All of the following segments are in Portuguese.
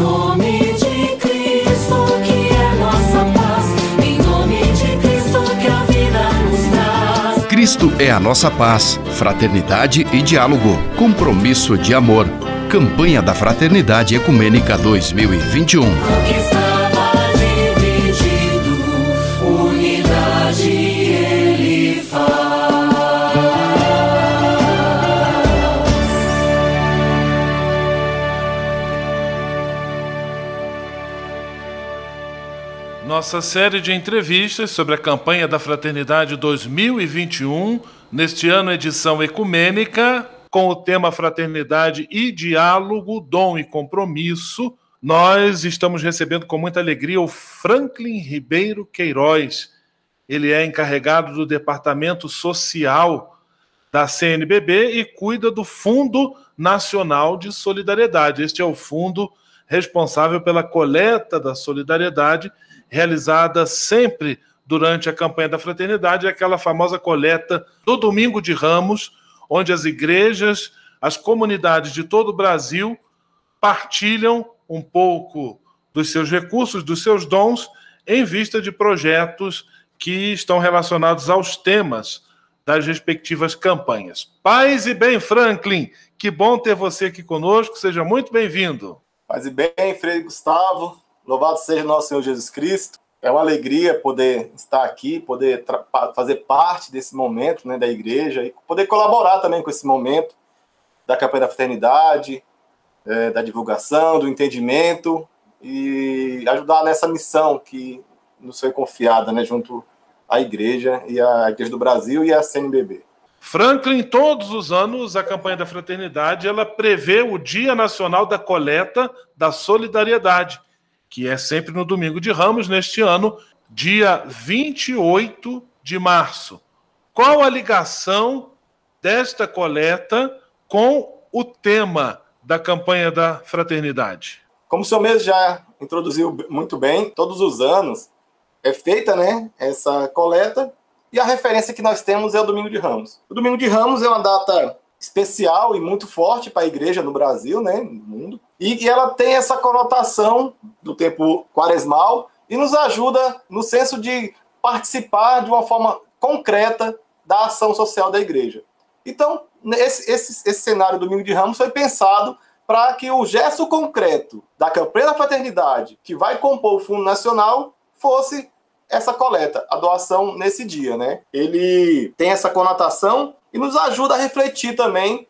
nome de Cristo, que é nossa paz. Em nome de Cristo, que a vida nos traz. Cristo é a nossa paz, fraternidade e diálogo, compromisso de amor. Campanha da Fraternidade Ecumênica 2021. Nossa série de entrevistas sobre a campanha da Fraternidade 2021, neste ano edição ecumênica, com o tema Fraternidade e Diálogo, Dom e Compromisso. Nós estamos recebendo com muita alegria o Franklin Ribeiro Queiroz. Ele é encarregado do Departamento Social da CNBB e cuida do Fundo Nacional de Solidariedade. Este é o fundo responsável pela coleta da solidariedade realizada sempre durante a campanha da fraternidade, aquela famosa coleta do Domingo de Ramos, onde as igrejas, as comunidades de todo o Brasil partilham um pouco dos seus recursos, dos seus dons, em vista de projetos que estão relacionados aos temas das respectivas campanhas. Paz e bem, Franklin, que bom ter você aqui conosco, seja muito bem-vindo. Paz e bem, Frei Gustavo, louvado seja nosso Senhor Jesus Cristo. É uma alegria poder estar aqui, poder fazer parte desse momento né, da igreja e poder colaborar também com esse momento da campanha da fraternidade, é, da divulgação, do entendimento e ajudar nessa missão que nos foi confiada né, junto à igreja e à Igreja do Brasil e à CNBB. Franklin, todos os anos, a campanha da fraternidade ela prevê o Dia Nacional da Coleta da Solidariedade, que é sempre no domingo de Ramos, neste ano, dia 28 de março. Qual a ligação desta coleta com o tema da campanha da fraternidade? Como o senhor mesmo já introduziu muito bem, todos os anos é feita né, essa coleta e a referência que nós temos é o Domingo de Ramos. O Domingo de Ramos é uma data especial e muito forte para a igreja no Brasil, né, no mundo. E, ela tem essa conotação do tempo quaresmal e nos ajuda no senso de participar de uma forma concreta da ação social da igreja. Então, esse, esse, esse cenário do Domingo de Ramos foi pensado para que o gesto concreto da campanha da fraternidade, que vai compor o Fundo Nacional, fosse essa coleta, a doação nesse dia, né? Ele tem essa conotação e nos ajuda a refletir também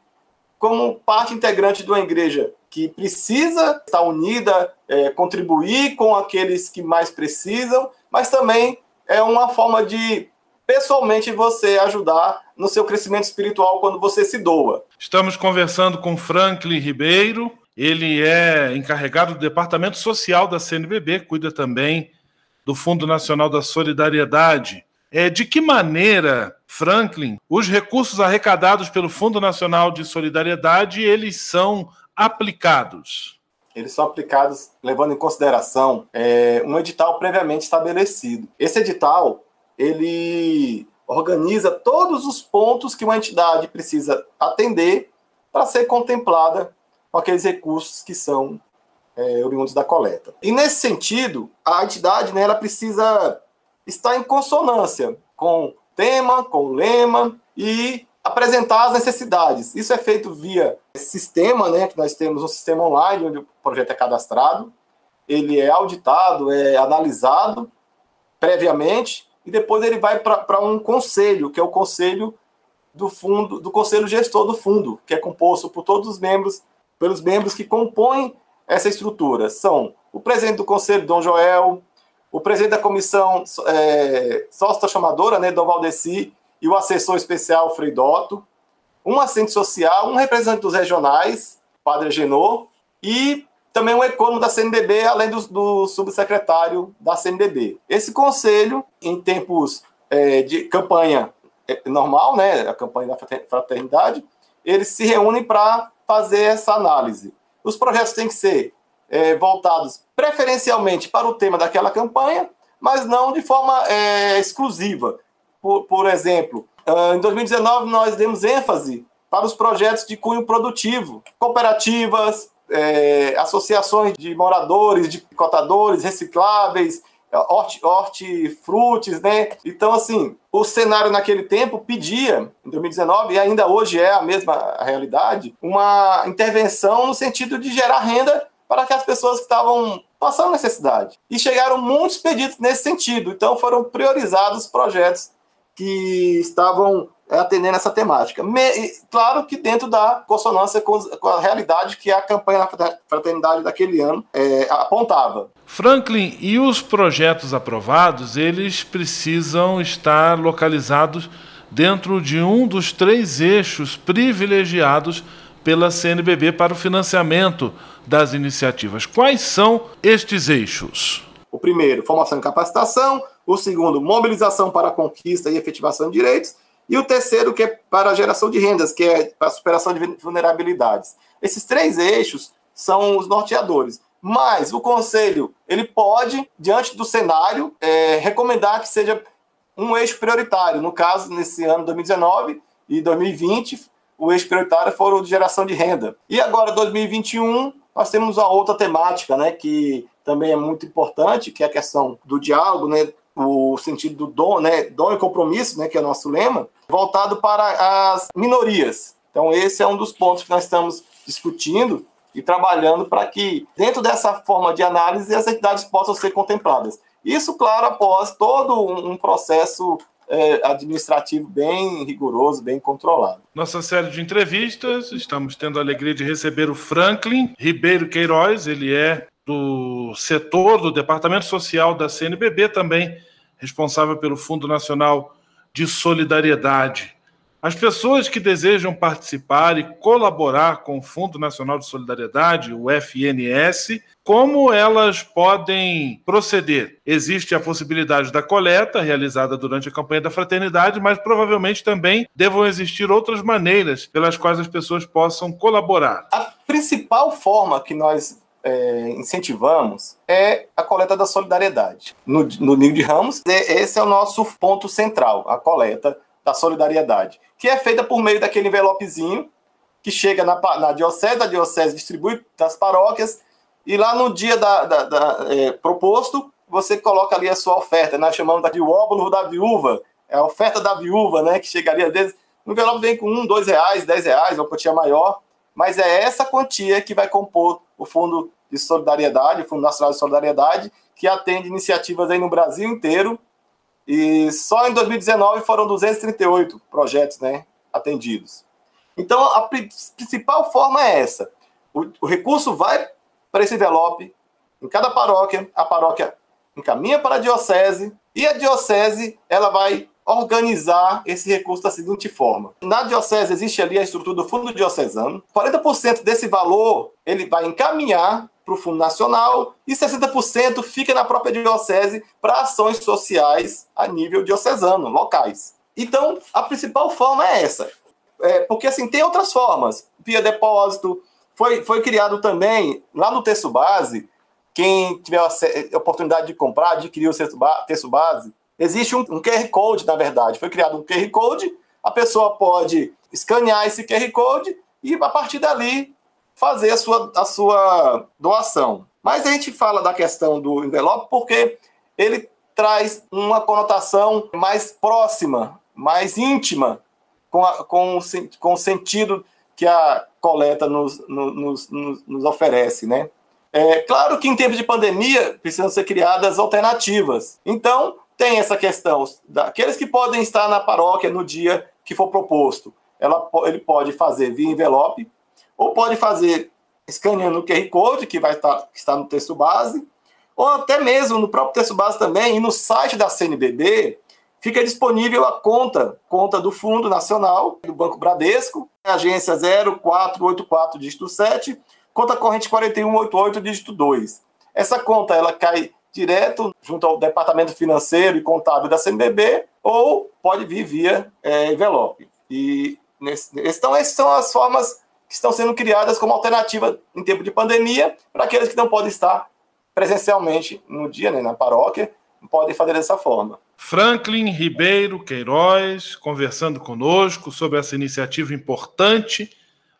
como parte integrante de uma igreja que precisa estar unida, é, contribuir com aqueles que mais precisam, mas também é uma forma de pessoalmente você ajudar no seu crescimento espiritual quando você se doa. Estamos conversando com Franklin Ribeiro, ele é encarregado do Departamento Social da CNBB, cuida também do Fundo Nacional da Solidariedade. É, de que maneira, Franklin, os recursos arrecadados pelo Fundo Nacional de Solidariedade eles são aplicados? Eles são aplicados levando em consideração é, um edital previamente estabelecido. Esse edital ele organiza todos os pontos que uma entidade precisa atender para ser contemplada com aqueles recursos que são é, oriundos da coleta. E nesse sentido, a entidade né, ela precisa estar em consonância com o tema, com o lema e apresentar as necessidades. Isso é feito via sistema, né, que nós temos um sistema online onde o projeto é cadastrado, ele é auditado, é analisado previamente e depois ele vai para um conselho, que é o conselho do fundo, do conselho gestor do fundo, que é composto por todos os membros, pelos membros que compõem essa estrutura. São o presidente do conselho, Dom Joel, o presidente da comissão é, sócio-chamadora, né, Valdeci, e o assessor especial, Frei Dotto, um assistente social, um representante dos regionais, Padre Genô, e também um econômico da CNBB, além do, do subsecretário da CNBB. Esse conselho, em tempos é, de campanha é, normal, né, a campanha da fraternidade, eles se reúnem para fazer essa análise. Os projetos têm que ser é, voltados preferencialmente para o tema daquela campanha, mas não de forma é, exclusiva. Por, por exemplo, uh, em 2019 nós demos ênfase para os projetos de cunho produtivo, cooperativas, é, associações de moradores, de cotadores, recicláveis, horti, hortifrutis, né? Então, assim, o cenário naquele tempo pedia, em 2019, e ainda hoje é a mesma realidade, uma intervenção no sentido de gerar renda para que as pessoas que estavam passando necessidade. E chegaram muitos pedidos nesse sentido, então foram priorizados projetos que estavam é, atendendo essa temática. Me, claro que dentro da consonância com, com, a realidade que a campanha da fraternidade daquele ano é, apontava. Franklin, e os projetos aprovados, eles precisam estar localizados dentro de um dos três eixos privilegiados pela CNBB para o financiamento das iniciativas. Quais são estes eixos? O primeiro, formação e capacitação. O segundo, mobilização para a conquista e efetivação de direitos. E o terceiro, que é para a geração de rendas, que é para a superação de vulnerabilidades. Esses três eixos são os norteadores. Mas o conselho, ele pode, diante do cenário, é, recomendar que seja um eixo prioritário. No caso, nesse ano 2019 e 2020, o eixo prioritário foram de geração de renda. E agora, 2021, nós temos a outra temática, né, que também é muito importante, que é a questão do diálogo, né, o sentido do dom, né, dom e compromisso, né, que é o nosso lema, voltado para as minorias. Então, esse é um dos pontos que nós estamos discutindo e trabalhando para que, dentro dessa forma de análise, as entidades possam ser contempladas. Isso, claro, após todo um processo é, administrativo bem rigoroso, bem controlado. Nossa série de entrevistas, estamos tendo a alegria de receber o Franklin Ribeiro Queiroz, ele é do setor do Departamento Social da CNBB, também responsável pelo Fundo Nacional de Solidariedade. As pessoas que desejam participar e colaborar com o Fundo Nacional de Solidariedade, o FNS, como elas podem proceder? Existe a possibilidade da coleta realizada durante a campanha da fraternidade, mas provavelmente também devam existir outras maneiras pelas quais as pessoas possam colaborar. A principal forma que nós é, incentivamos é a coleta da solidariedade. No, no Ninho de Ramos, esse é o nosso ponto central, a coleta da solidariedade, que é feita por meio daquele envelopezinho que chega na, na diocese, a diocese distribui das paróquias, e lá no dia da, da, da é, proposto, você coloca ali a sua oferta. Nós chamamos de óbolo da viúva, é a oferta da viúva, né, que chegaria às vezes, no envelope vem com um, dois reais, dez reais, uma quantia maior, mas é essa quantia que vai compor o Fundo de Solidariedade, o Fundo Nacional de Solidariedade, que atende iniciativas aí no Brasil inteiro, e só em 2019 foram 238 projetos né, atendidos. Então, a principal forma é essa. O, o recurso vai para esse envelope, em cada paróquia, a paróquia encaminha para a diocese, e a diocese ela vai organizar esse recurso da seguinte forma. Na diocese existe ali a estrutura do fundo diocesano. 40% desse valor ele vai encaminhar para o Fundo Nacional e 60% fica na própria diocese para ações sociais a nível diocesano, locais. Então, a principal forma é essa. É, porque, assim, tem outras formas. Via depósito. Foi, foi criado também, lá no texto base, quem tiver a oportunidade de comprar, adquirir o texto base, existe um, um QR Code, na verdade. Foi criado um QR Code, a pessoa pode escanear esse QR Code e, a partir dali, fazer a sua, a sua doação. Mas a gente fala da questão do envelope porque ele traz uma conotação mais próxima, mais íntima, com, a, com, o, com o sentido que a coleta nos, nos, nos, nos oferece, né? É claro que em tempos de pandemia precisam ser criadas alternativas. Então, tem essa questão daqueles que podem estar na paróquia no dia que for proposto. Ela, ele pode fazer via envelope, ou pode fazer escaneando o QR Code, que vai estar, que está no texto base, ou até mesmo no próprio texto base também, e no site da CNBB, fica disponível a conta, conta do Fundo Nacional, do Banco Bradesco, agência 0484, dígito 7, conta corrente 4188, dígito 2. Essa conta, ela cai direto junto ao departamento financeiro e contábil da CNBB, ou pode vir via é, envelope. E nesse, então, essas são as formas que estão sendo criadas como alternativa em tempo de pandemia para aqueles que não podem estar presencialmente no dia, né, na paróquia, podem fazer dessa forma. Franklin Ribeiro Queiroz conversando conosco sobre essa iniciativa importante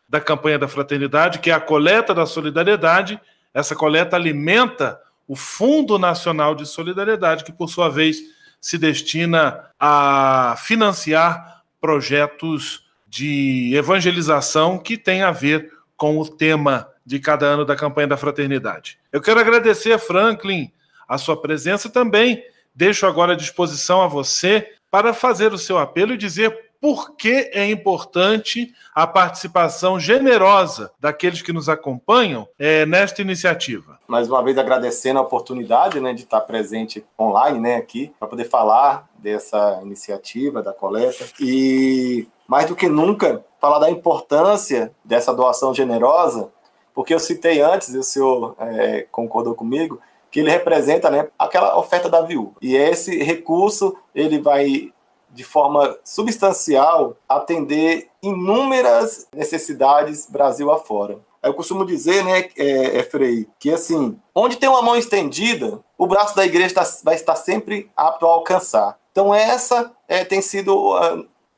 da campanha da fraternidade, que é a coleta da solidariedade. Essa coleta alimenta o Fundo Nacional de Solidariedade, que por sua vez se destina a financiar projetos de evangelização que têm a ver com o tema de cada ano da campanha da fraternidade. Eu quero agradecer Franklin a sua presença também. Deixo agora à disposição a você para fazer o seu apelo e dizer por que é importante a participação generosa daqueles que nos acompanham é, nesta iniciativa. Mais uma vez agradecendo a oportunidade né, de estar presente online né, aqui, para poder falar dessa iniciativa da coleta. E mais do que nunca, falar da importância dessa doação generosa, porque eu citei antes, e o senhor é, concordou comigo, que ele representa né, aquela oferta da viúva. E esse recurso ele vai de forma substancial atender inúmeras necessidades Brasil afora. Eu costumo dizer, né, é, é, Frei, que assim, onde tem uma mão estendida, o braço da igreja tá, vai estar sempre apto a alcançar. Então essa é, tem sido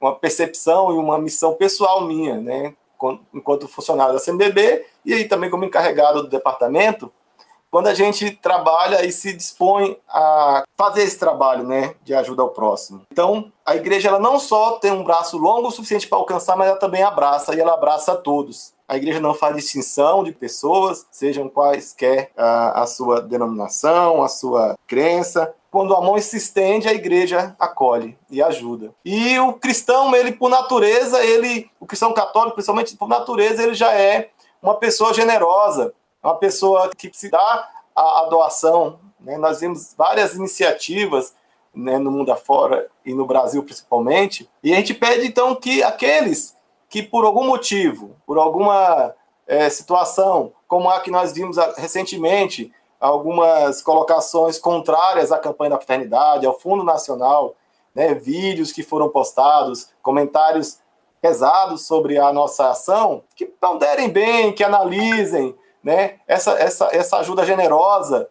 uma, percepção e uma missão pessoal minha, né, enquanto funcionário da CMBB e aí também como encarregado do departamento, quando a gente trabalha e se dispõe a fazer esse trabalho, né, de ajuda ao próximo. Então, a igreja ela não só tem um braço longo o suficiente para alcançar, mas ela também abraça e ela abraça a todos. A igreja não faz distinção de pessoas, sejam quaisquer a, a sua denominação, a sua crença. Quando a mão se estende, a igreja acolhe e ajuda. E o cristão, ele por natureza, ele, o cristão católico, principalmente por natureza, ele já é uma pessoa generosa, uma pessoa que se dá a, a doação. Né? Nós vimos várias iniciativas né, no mundo afora e no Brasil principalmente, e a gente pede então que aqueles que por algum motivo, por alguma é, situação, como a que nós vimos recentemente, algumas colocações contrárias à campanha da fraternidade, ao Fundo Nacional, né, vídeos que foram postados, comentários pesados sobre a nossa ação, que ponderem bem, que analisem, né? Essa, essa, essa ajuda generosa,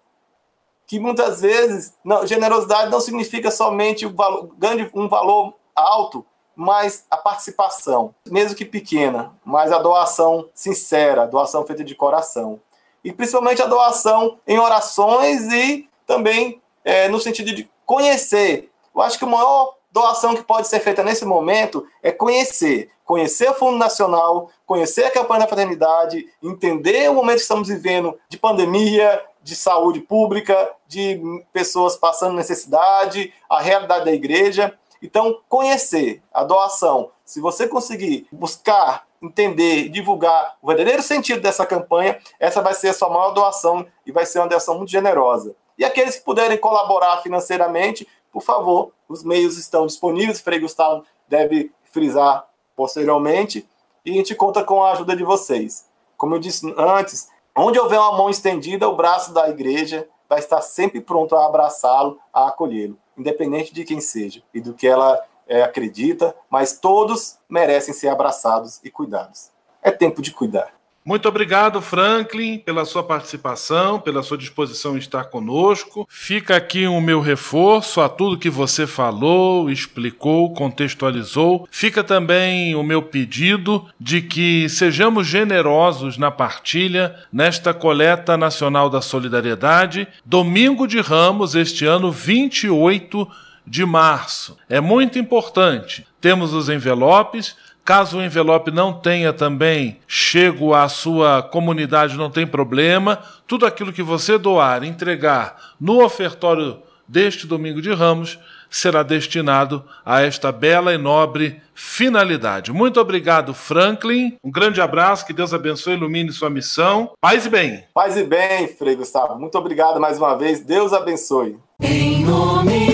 que muitas vezes, não, generosidade não significa somente o valor, um valor alto, mas a participação, mesmo que pequena, mas a doação sincera, a doação feita de coração. E principalmente a doação em orações e também é, no sentido de conhecer. Eu acho que o maior doação que pode ser feita nesse momento é conhecer. Conhecer o Fundo Nacional, conhecer a campanha da fraternidade, entender o momento que estamos vivendo de pandemia, de saúde pública, de pessoas passando necessidade, a realidade da igreja. Então, conhecer a doação. Se você conseguir buscar, entender, divulgar o verdadeiro sentido dessa campanha, essa vai ser a sua maior doação e vai ser uma doação muito generosa. E aqueles que puderem colaborar financeiramente, por favor, os meios estão disponíveis, Frei Gustavo deve frisar posteriormente, e a gente conta com a ajuda de vocês. Como eu disse antes, onde houver uma mão estendida, o braço da igreja vai estar sempre pronto a abraçá-lo, a acolhê-lo, independente de quem seja e do que ela é, acredita, mas todos merecem ser abraçados e cuidados. É tempo de cuidar. Muito obrigado, Franklin, pela sua participação, pela sua disposição em estar conosco. Fica aqui o meu reforço a tudo que você falou, explicou, contextualizou. Fica também o meu pedido de que sejamos generosos na partilha nesta coleta nacional da solidariedade, domingo de Ramos, este ano 28 de março. É muito importante. Temos os envelopes Caso o envelope não tenha também chego à sua comunidade, não tem problema. Tudo aquilo que você doar, entregar no ofertório deste domingo de Ramos, será destinado a esta bela e nobre finalidade. Muito obrigado, Franklin. Um grande abraço, que Deus abençoe e ilumine sua missão. Paz e bem. Paz e bem, Frei Gustavo. Muito obrigado mais uma vez. Deus abençoe. Em nome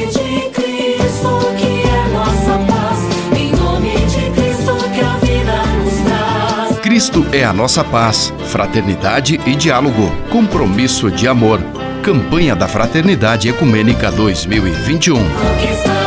Cristo é a nossa paz, fraternidade e diálogo, compromisso de amor. Campanha da Fraternidade Ecumênica 2021. Conquista